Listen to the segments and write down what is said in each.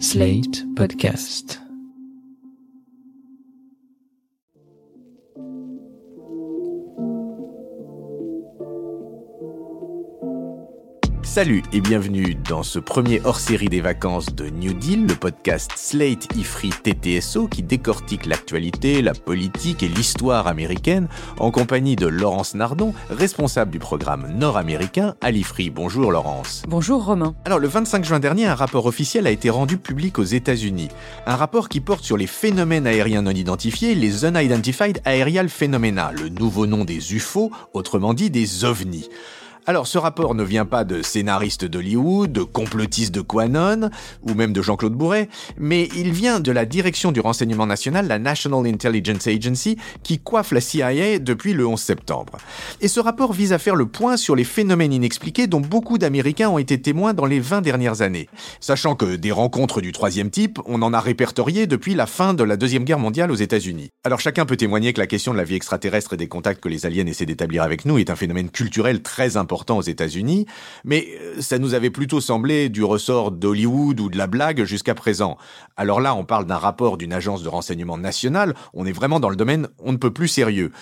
Slate Podcast. Salut et bienvenue dans ce premier hors-série des vacances de New Deal, le podcast Slate Ifri TTSO qui décortique l'actualité, la politique et l'histoire américaine en compagnie de Laurence Nardon, responsable du programme nord-américain à l'Ifri. Bonjour Laurence. Bonjour Romain. Alors le 25 juin dernier, un rapport officiel a été rendu public aux États-Unis. Un rapport qui porte sur les phénomènes aériens non identifiés, les Unidentified Aerial Phenomena, le nouveau nom des UFO, autrement dit des ovnis. Alors ce rapport ne vient pas de scénaristes d'Hollywood, de complotistes de Quanon, ou même de Jean-Claude Bourret, mais il vient de la direction du renseignement national, la National Intelligence Agency, qui coiffe la CIA depuis le 11 septembre. Et ce rapport vise à faire le point sur les phénomènes inexpliqués dont beaucoup d'Américains ont été témoins dans les 20 dernières années. Sachant que des rencontres du troisième type, on en a répertorié depuis la fin de la Deuxième Guerre mondiale aux États-Unis. Alors chacun peut témoigner que la question de la vie extraterrestre et des contacts que les aliens essaient d'établir avec nous est un phénomène culturel très important aux États-Unis, mais euh, ça nous avait plutôt semblé du ressort d'Hollywood ou de la blague jusqu'à présent. Alors là, on parle d'un rapport d'une agence de renseignement nationale, on est vraiment dans le domaine on ne peut plus sérieux.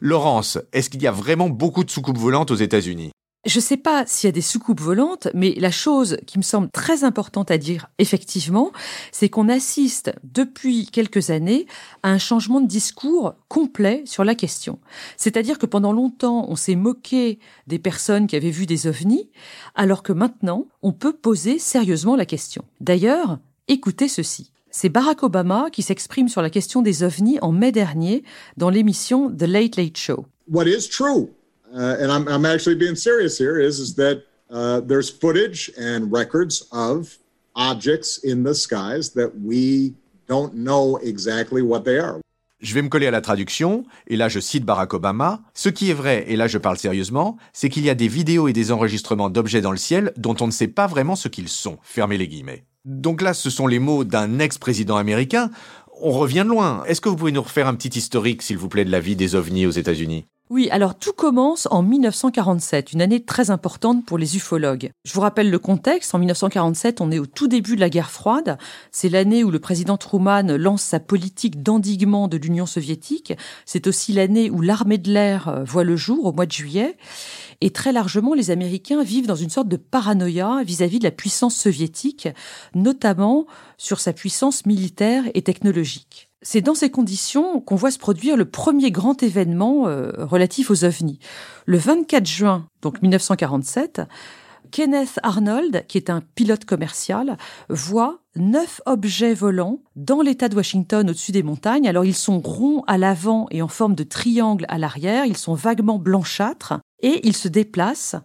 Laurence, est-ce qu'il y a vraiment beaucoup de soucoupes volantes aux États-Unis? Je ne sais pas s'il y a des soucoupes volantes, mais la chose qui me semble très importante à dire effectivement, c'est qu'on assiste depuis quelques années à un changement de discours complet sur la question. C'est-à-dire que pendant longtemps, on s'est moqué des personnes qui avaient vu des ovnis, alors que maintenant, on peut poser sérieusement la question. D'ailleurs, écoutez ceci. C'est Barack Obama qui s'exprime sur la question des ovnis en mai dernier dans l'émission The Late Late Show. What is true? Uh, and I'm, actually being serious here, is, is that uh, there's footage and records of objects in the skies that we don't know exactly what they are. Je vais me coller à la traduction, et là je cite Barack Obama. Ce qui est vrai, et là je parle sérieusement, c'est qu'il y a des vidéos et des enregistrements d'objets dans le ciel dont on ne sait pas vraiment ce qu'ils sont. Fermez les guillemets. Donc là, ce sont les mots d'un ex-président américain. On revient de loin. Est-ce que vous pouvez nous refaire un petit historique, s'il vous plaît, de la vie des ovnis aux États-Unis? Oui, alors tout commence en 1947, une année très importante pour les ufologues. Je vous rappelle le contexte. En 1947, on est au tout début de la guerre froide. C'est l'année où le président Truman lance sa politique d'endiguement de l'Union soviétique. C'est aussi l'année où l'armée de l'air euh, voit le jour au mois de juillet. Et très largement, les Américains vivent dans une sorte de paranoïa vis-à-vis de la puissance soviétique, notamment sur sa puissance militaire et technologique. C'est dans ces conditions qu'on voit se produire le premier grand événement euh, relatif aux ovnis. Le 24 juin, donc 1947, Kenneth Arnold, qui est un pilote commercial, voit neuf objets volants dans l'État de Washington au-dessus des montagnes. Alors ils sont ronds à l'avant et en forme de triangle à l'arrière, ils sont vaguement blanchâtres et ils se déplacent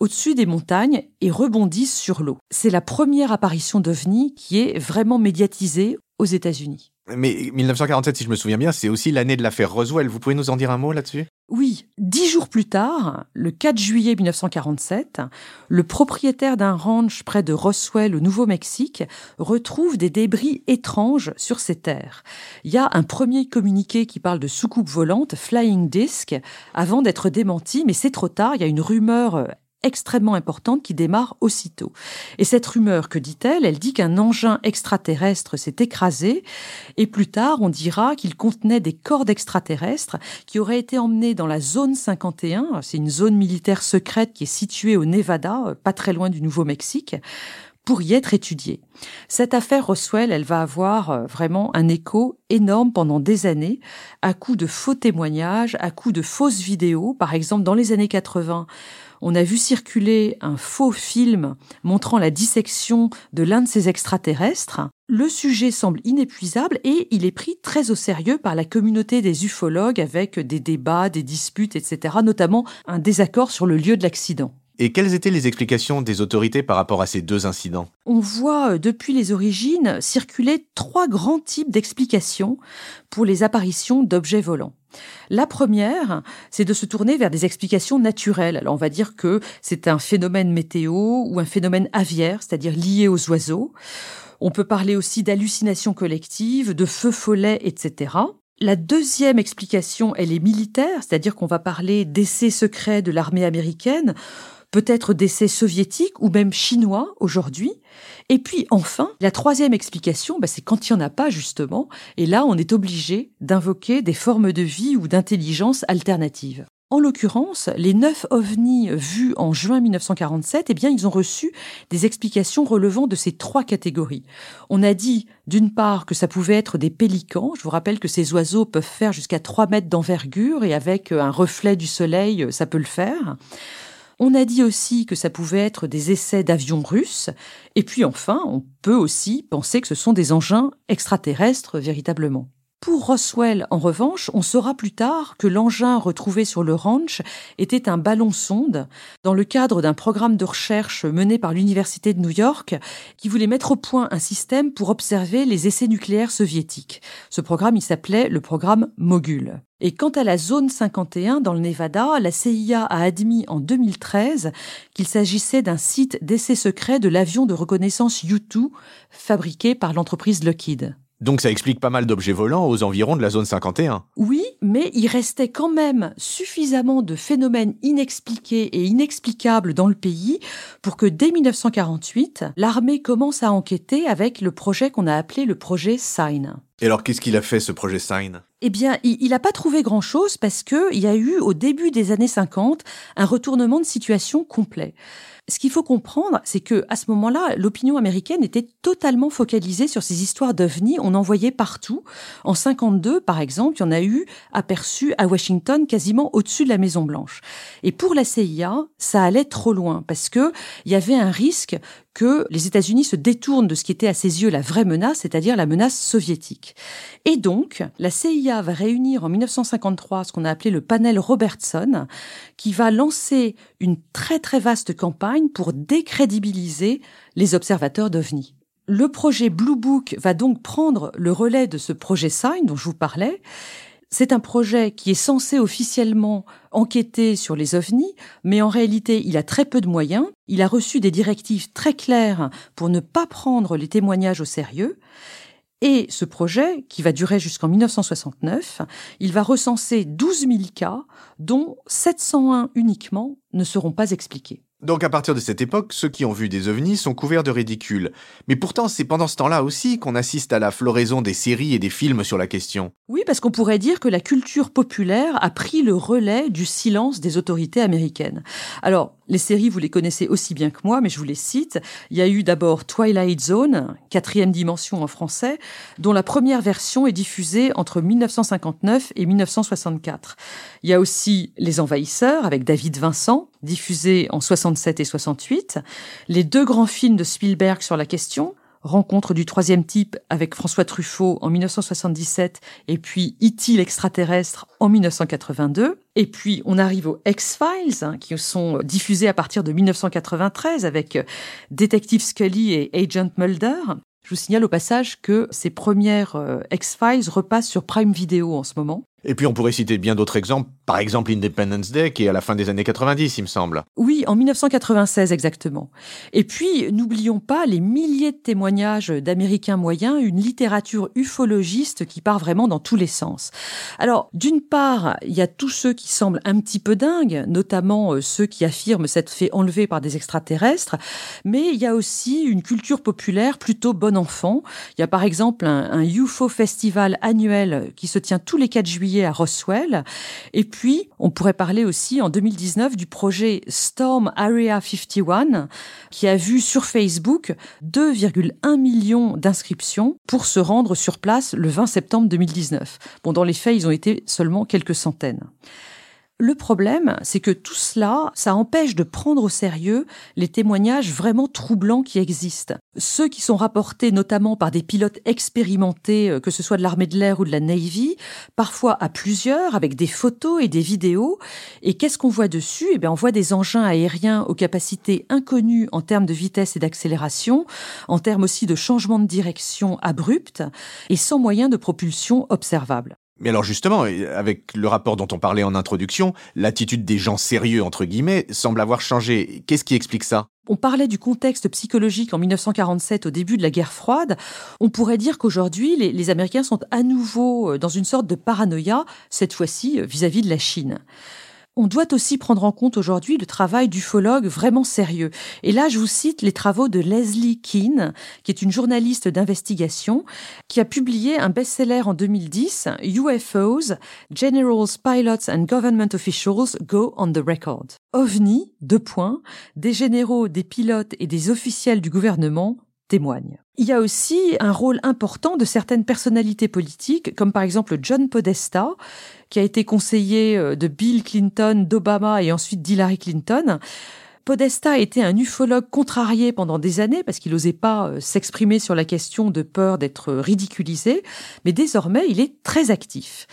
au-dessus des montagnes et rebondissent sur l'eau. C'est la première apparition d'OVNI qui est vraiment médiatisée aux États-Unis. Mais 1947, si je me souviens bien, c'est aussi l'année de l'affaire Roswell. Vous pouvez nous en dire un mot là-dessus? Oui. Dix jours plus tard, le 4 juillet 1947, le propriétaire d'un ranch près de Roswell au Nouveau-Mexique retrouve des débris étranges sur ses terres. Il y a un premier communiqué qui parle de soucoupe volante, flying disc, avant d'être démenti, mais c'est trop tard. Il y a une rumeur extrêmement importante qui démarre aussitôt. Et cette rumeur, que dit-elle? Elle dit qu'un engin extraterrestre s'est écrasé et plus tard on dira qu'il contenait des cordes extraterrestres qui auraient été emmenés dans la zone 51, c'est une zone militaire secrète qui est située au Nevada, pas très loin du Nouveau-Mexique, pour y être étudiée. Cette affaire Roswell, elle va avoir euh, vraiment un écho énorme pendant des années, à coup de faux témoignages, à coup de fausses vidéos. Par exemple, dans les années 80, on a vu circuler un faux film montrant la dissection de l'un de ces extraterrestres. Le sujet semble inépuisable et il est pris très au sérieux par la communauté des ufologues avec des débats, des disputes, etc., notamment un désaccord sur le lieu de l'accident. Et quelles étaient les explications des autorités par rapport à ces deux incidents? On voit euh, depuis les origines circuler trois grands types d'explications pour les apparitions d'objets volants. La première, c'est de se tourner vers des explications naturelles. Alors on va dire que c'est un phénomène météo ou un phénomène aviaire, c'est-à-dire lié aux oiseaux. On peut parler aussi d'hallucinations collectives, de feux follets, etc. La deuxième explication, elle est militaire, c'est-à-dire qu'on va parler d'essais secrets de l'armée américaine peut-être d'essais soviétiques ou même chinois aujourd'hui. Et puis enfin, la troisième explication, bah, c'est quand il n'y en a pas justement, et là on est obligé d'invoquer des formes de vie ou d'intelligence alternatives. En l'occurrence, les neuf ovnis vus en juin 1947, eh bien, ils ont reçu des explications relevant de ces trois catégories. On a dit, d'une part, que ça pouvait être des pélicans. Je vous rappelle que ces oiseaux peuvent faire jusqu'à 3 mètres d'envergure et avec un reflet du soleil, ça peut le faire. On a dit aussi que ça pouvait être des essais d'avions russes. Et puis enfin, on peut aussi penser que ce sont des engins extraterrestres véritablement. Pour Roswell, en revanche, on saura plus tard que l'engin retrouvé sur le ranch était un ballon sonde dans le cadre d'un programme de recherche mené par l'Université de New York qui voulait mettre au point un système pour observer les essais nucléaires soviétiques. Ce programme, il s'appelait le programme Mogul. Et quant à la zone 51 dans le Nevada, la CIA a admis en 2013 qu'il s'agissait d'un site d'essai secret de l'avion de reconnaissance U-2 fabriqué par l'entreprise Lockheed. Donc ça explique pas mal d'objets volants aux environs de la zone 51. Oui, mais il restait quand même suffisamment de phénomènes inexpliqués et inexplicables dans le pays pour que dès 1948, l'armée commence à enquêter avec le projet qu'on a appelé le projet Sign. Et alors qu'est-ce qu'il a fait ce projet Sign eh bien, il n'a pas trouvé grand-chose parce qu'il y a eu, au début des années 50, un retournement de situation complet ce qu'il faut comprendre, c'est que à ce moment-là, l'opinion américaine était totalement focalisée sur ces histoires d'ovnis. On en voyait partout. En 52, par exemple, il y en a eu aperçu à Washington, quasiment au-dessus de la Maison Blanche. Et pour la CIA, ça allait trop loin parce que il y avait un risque que les États-Unis se détournent de ce qui était à ses yeux la vraie menace, c'est-à-dire la menace soviétique. Et donc, la CIA va réunir en 1953 ce qu'on a appelé le panel Robertson, qui va lancer une très très vaste campagne pour décrédibiliser les observateurs d'OVNI. Le projet Blue Book va donc prendre le relais de ce projet SIGN dont je vous parlais c'est un projet qui est censé officiellement enquêter sur les ovnis, mais en réalité, il a très peu de moyens. Il a reçu des directives très claires pour ne pas prendre les témoignages au sérieux. Et ce projet, qui va durer jusqu'en 1969, il va recenser 12 000 cas, dont 701 uniquement ne seront pas expliqués. Donc à partir de cette époque, ceux qui ont vu des ovnis sont couverts de ridicule. Mais pourtant, c'est pendant ce temps-là aussi qu'on assiste à la floraison des séries et des films sur la question. Oui, parce qu'on pourrait dire que la culture populaire a pris le relais du silence des autorités américaines. Alors, les séries, vous les connaissez aussi bien que moi, mais je vous les cite. Il y a eu d'abord Twilight Zone, quatrième dimension en français, dont la première version est diffusée entre 1959 et 1964. Il y a aussi Les Envahisseurs avec David Vincent, diffusé en 67 et 68. Les deux grands films de Spielberg sur la question, Rencontre du troisième type avec François Truffaut en 1977 et puis E.T. l'extraterrestre en 1982. Et puis on arrive aux X-Files hein, qui sont diffusés à partir de 1993 avec euh, Detective Scully et Agent Mulder. Je vous signale au passage que ces premières euh, X-Files repassent sur Prime Video en ce moment. Et puis on pourrait citer bien d'autres exemples, par exemple Independence Day, qui est à la fin des années 90, il me semble. Oui, en 1996 exactement. Et puis, n'oublions pas les milliers de témoignages d'Américains moyens, une littérature ufologiste qui part vraiment dans tous les sens. Alors, d'une part, il y a tous ceux qui semblent un petit peu dingues, notamment euh, ceux qui affirment s'être fait enlever par des extraterrestres, mais il y a aussi une culture populaire plutôt bon enfant. Il y a par exemple un, un UFO festival annuel qui se tient tous les 4 juillet à Roswell. Et puis, on pourrait parler aussi en 2019 du projet Storm Area 51, qui a vu sur Facebook 2,1 millions d'inscriptions pour se rendre sur place le 20 septembre 2019. Bon, dans les faits, ils ont été seulement quelques centaines. Le problème, c'est que tout cela, ça empêche de prendre au sérieux les témoignages vraiment troublants qui existent. Ceux qui sont rapportés notamment par des pilotes expérimentés, euh, que ce soit de l'armée de l'air ou de la Navy, parfois à plusieurs, avec des photos et des vidéos. Et qu'est-ce qu'on voit dessus? Eh bien, on voit des engins aériens aux capacités inconnues en termes de vitesse et d'accélération, en termes aussi de changement de direction abrupte, et sans moyen de propulsion observable. Mais alors justement, avec le rapport dont on parlait en introduction, l'attitude des gens sérieux, entre guillemets, semble avoir changé. Qu'est-ce qui explique ça? On parlait du contexte psychologique en 1947 au début de la guerre froide. On pourrait dire qu'aujourd'hui, les, les, Américains sont à nouveau euh, dans une sorte de paranoïa, cette fois-ci euh, vis-à-vis de la Chine. On doit aussi prendre en compte aujourd'hui le travail d'ufologues vraiment sérieux. Et là, je vous cite les travaux de Leslie Keane, qui est une journaliste d'investigation, qui a publié un best-seller en 2010, UFOs, Generals, Pilots and Government Officials Go on the Record. OVNI, deux points, des généraux, des pilotes et des officiels du gouvernement Il y a aussi un rôle important de certaines personnalités politiques, comme par exemple John Podesta, qui a été conseiller euh, de Bill Clinton, d'Obama et ensuite d'Hillary Clinton. Podesta était un ufologue contrarié pendant des années parce qu'il n'osait pas euh, s'exprimer sur la question de peur d'être ridiculisé, mais désormais il est très actif.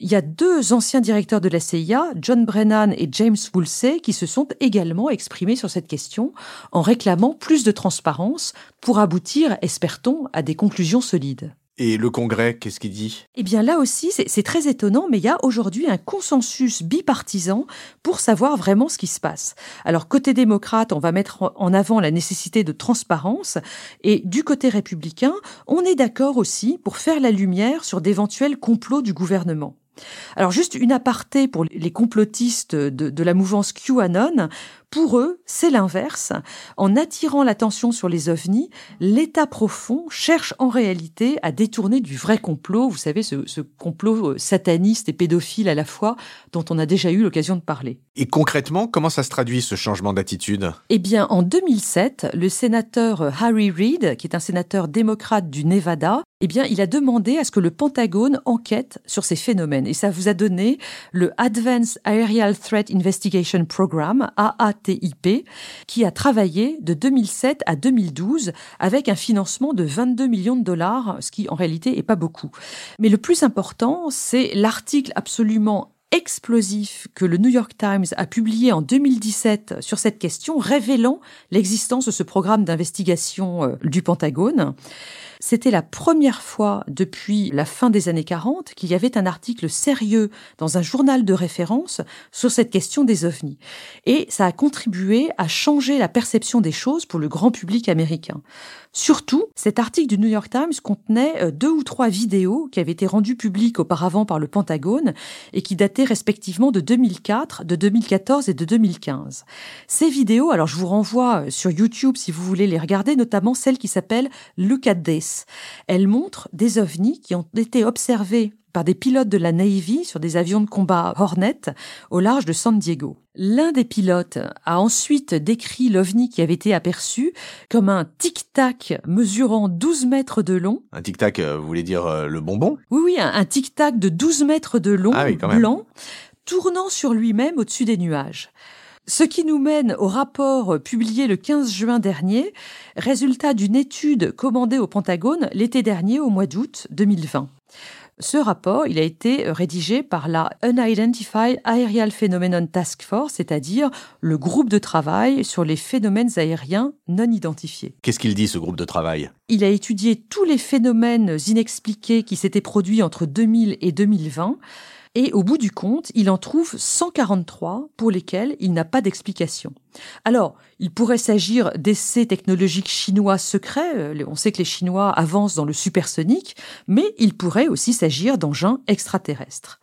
Il y a deux anciens directeurs de la CIA, John Brennan et James Woolsey, qui se sont également exprimés sur cette question en réclamant plus de transparence pour aboutir, espère-t-on, à des conclusions solides. Et le Congrès, qu'est-ce qu'il dit? Eh bien là aussi, c'est très étonnant, mais il y a aujourd'hui un consensus bipartisan pour savoir vraiment ce qui se passe. Alors côté démocrate, on va mettre en avant la nécessité de transparence, et du côté républicain, on est d'accord aussi pour faire la lumière sur d'éventuels complots du gouvernement. Alors juste une aparté pour les complotistes de, de la mouvance QAnon. Pour eux, c'est l'inverse. En attirant l'attention sur les ovnis, l'État profond cherche en réalité à détourner du vrai complot, vous savez, ce, ce, complot euh, sataniste et pédophile à la fois, dont on a déjà eu l'occasion de parler. Et concrètement, comment ça se traduit ce changement d'attitude? Eh bien, en 2007, le sénateur Harry Reid, qui est un sénateur démocrate du Nevada, eh bien, il a demandé à ce que le Pentagone enquête sur ces phénomènes. Et ça vous a donné le Advanced Aerial Threat Investigation Program, AA TIP, qui a travaillé de 2007 à 2012 avec un financement de 22 millions de dollars, ce qui en réalité n'est pas beaucoup. Mais le plus important, c'est l'article absolument explosif que le New York Times a publié en 2017 sur cette question, révélant l'existence de ce programme d'investigation euh, du Pentagone. C'était la première fois depuis la fin des années 40 qu'il y avait un article sérieux dans un journal de référence sur cette question des ovnis. Et ça a contribué à changer la perception des choses pour le grand public américain. Surtout, cet article du New York Times contenait euh, deux ou trois vidéos qui avaient été rendues publiques auparavant par le Pentagone et qui dataient respectivement de 2004, de 2014 et de 2015. Ces vidéos, alors je vous renvoie euh, sur YouTube si vous voulez les regarder, notamment celle qui s'appelle Look at This. Elle montre des ovnis qui ont été observés par des pilotes de la Navy sur des avions de combat Hornet au large de San Diego. L'un des pilotes a ensuite décrit l'ovni qui avait été aperçu comme un tic-tac mesurant 12 mètres de long. Un tic-tac, euh, vous voulez dire euh, le bonbon? Oui, oui, un, tic-tac de 12 mètres de long, ah blanc, tournant sur lui-même au-dessus des nuages. Ce qui nous mène au rapport publié le 15 juin dernier, résultat d'une étude commandée au Pentagone l'été dernier au mois d'août 2020. Ce rapport, il a été rédigé par la Unidentified Aerial Phenomenon Task Force, c'est-à-dire le groupe de travail sur les phénomènes aériens non identifiés. Qu'est-ce qu'il dit, ce groupe de travail? Il a étudié tous les phénomènes inexpliqués qui s'étaient produits entre 2000 et 2020 et au bout du compte, il en trouve 143 pour lesquels il n'a pas d'explication. Alors, il pourrait s'agir d'essais technologiques chinois secrets, euh, on sait que les Chinois avancent dans le supersonique, mais il pourrait aussi s'agir d'engins extraterrestres.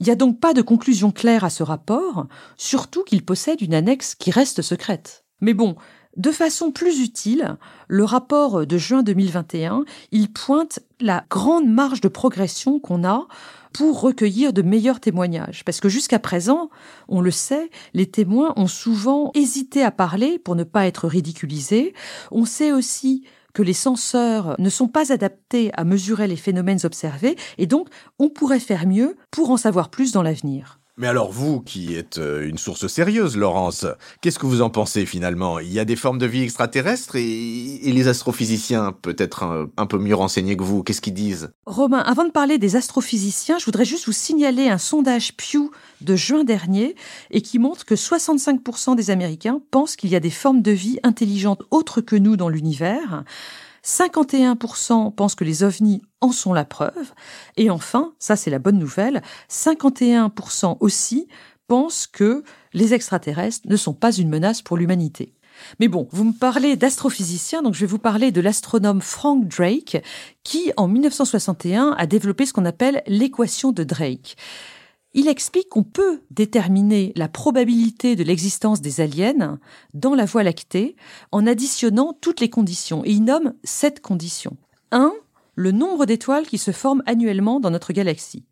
Il n'y a donc pas de conclusion claire à ce rapport, surtout qu'il possède une annexe qui reste secrète. Mais bon, de façon plus utile, le rapport de juin 2021, il pointe la grande marge de progression qu'on a pour recueillir de meilleurs témoignages. Parce que jusqu'à présent, on le sait, les témoins ont souvent hésité à parler pour ne pas être ridiculisés. On sait aussi que les senseurs ne sont pas adaptés à mesurer les phénomènes observés et donc on pourrait faire mieux pour en savoir plus dans l'avenir. Mais alors vous, qui êtes euh, une source sérieuse, Laurence, qu'est-ce que vous en pensez finalement? Il y a des formes de vie extraterrestres et, les astrophysiciens, peut-être un, peu mieux renseignés que vous, qu'est-ce qu'ils disent? Romain, avant de parler des astrophysiciens, je voudrais juste vous signaler un sondage Pew de juin dernier et qui montre que 65% des Américains pensent qu'il y a des formes de vie intelligentes autres que nous dans l'univers. 51% pensent que les ovnis en sont la preuve. Et enfin, ça c'est la bonne nouvelle, 51% aussi pensent que les extraterrestres ne sont pas une menace pour l'humanité. Mais bon, vous me parlez d'astrophysicien, donc je vais vous parler de l'astronome Frank Drake, qui en 1961 a développé ce qu'on appelle l'équation de Drake. Il explique qu'on peut déterminer la probabilité de l'existence des aliens dans la Voie lactée en additionnant toutes les conditions. Et il nomme sept conditions. 1. Le nombre d'étoiles qui se forment annuellement dans notre galaxie.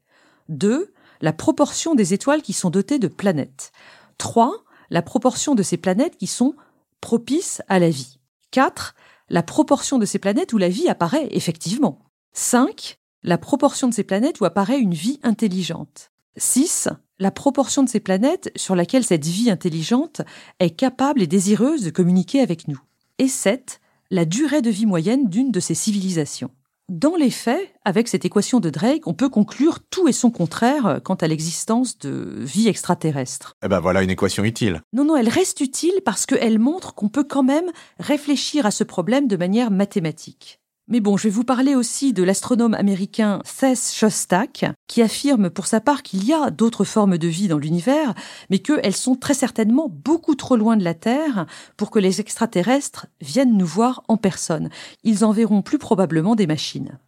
2. La proportion des étoiles qui sont dotées de planètes. 3. La proportion de ces planètes qui sont propices à la vie. 4. La proportion de ces planètes où la vie apparaît effectivement. 5. La proportion de ces planètes où apparaît une vie intelligente. 6. La proportion de ces planètes sur laquelle cette vie intelligente est capable et désireuse de communiquer avec nous. Et 7. La durée de vie moyenne d'une de ces civilisations. Dans les faits, avec cette équation de Drake, on peut conclure tout et son contraire quant à l'existence de vie extraterrestre. Eh ben voilà une équation utile. Non, non, elle reste utile parce qu'elle montre qu'on peut quand même réfléchir à ce problème de manière mathématique. Mais bon, je vais vous parler aussi de l'astronome américain Seth Shostak, qui affirme pour sa part qu'il y a d'autres formes de vie dans l'univers, mais qu'elles sont très certainement beaucoup trop loin de la Terre pour que les extraterrestres viennent nous voir en personne. Ils enverront plus probablement des machines.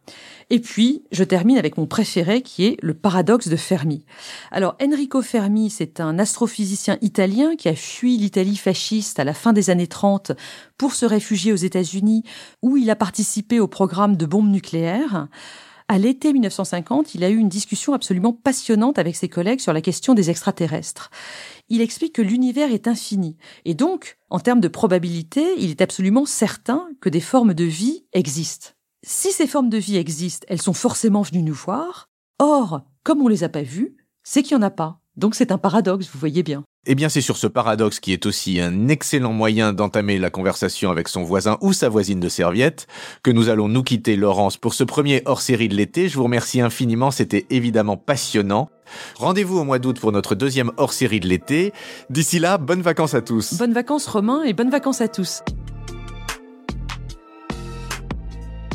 Et puis, je termine avec mon préféré qui est le paradoxe de Fermi. Alors, Enrico Fermi, c'est un astrophysicien italien qui a fui l'Italie fasciste à la fin des années 30 pour se réfugier aux États-Unis où il a participé au programme de bombes nucléaires. À l'été 1950, il a eu une discussion absolument passionnante avec ses collègues sur la question des extraterrestres. Il explique que l'univers est infini, et donc, en termes de probabilité, il est absolument certain que des formes de vie existent. Si ces formes de vie existent, elles sont forcément venues nous voir. Or, comme on les a pas vues, c'est qu'il n'y en a pas. Donc c'est un paradoxe, vous voyez bien. Eh bien, c'est sur ce paradoxe qui est aussi un excellent moyen d'entamer la conversation avec son voisin ou sa voisine de serviette que nous allons nous quitter, Laurence, pour ce premier hors-série de l'été. Je vous remercie infiniment, c'était évidemment passionnant. Rendez-vous au mois d'août pour notre deuxième hors-série de l'été. D'ici là, bonnes vacances à tous. Bonnes vacances Romain et bonnes vacances à tous.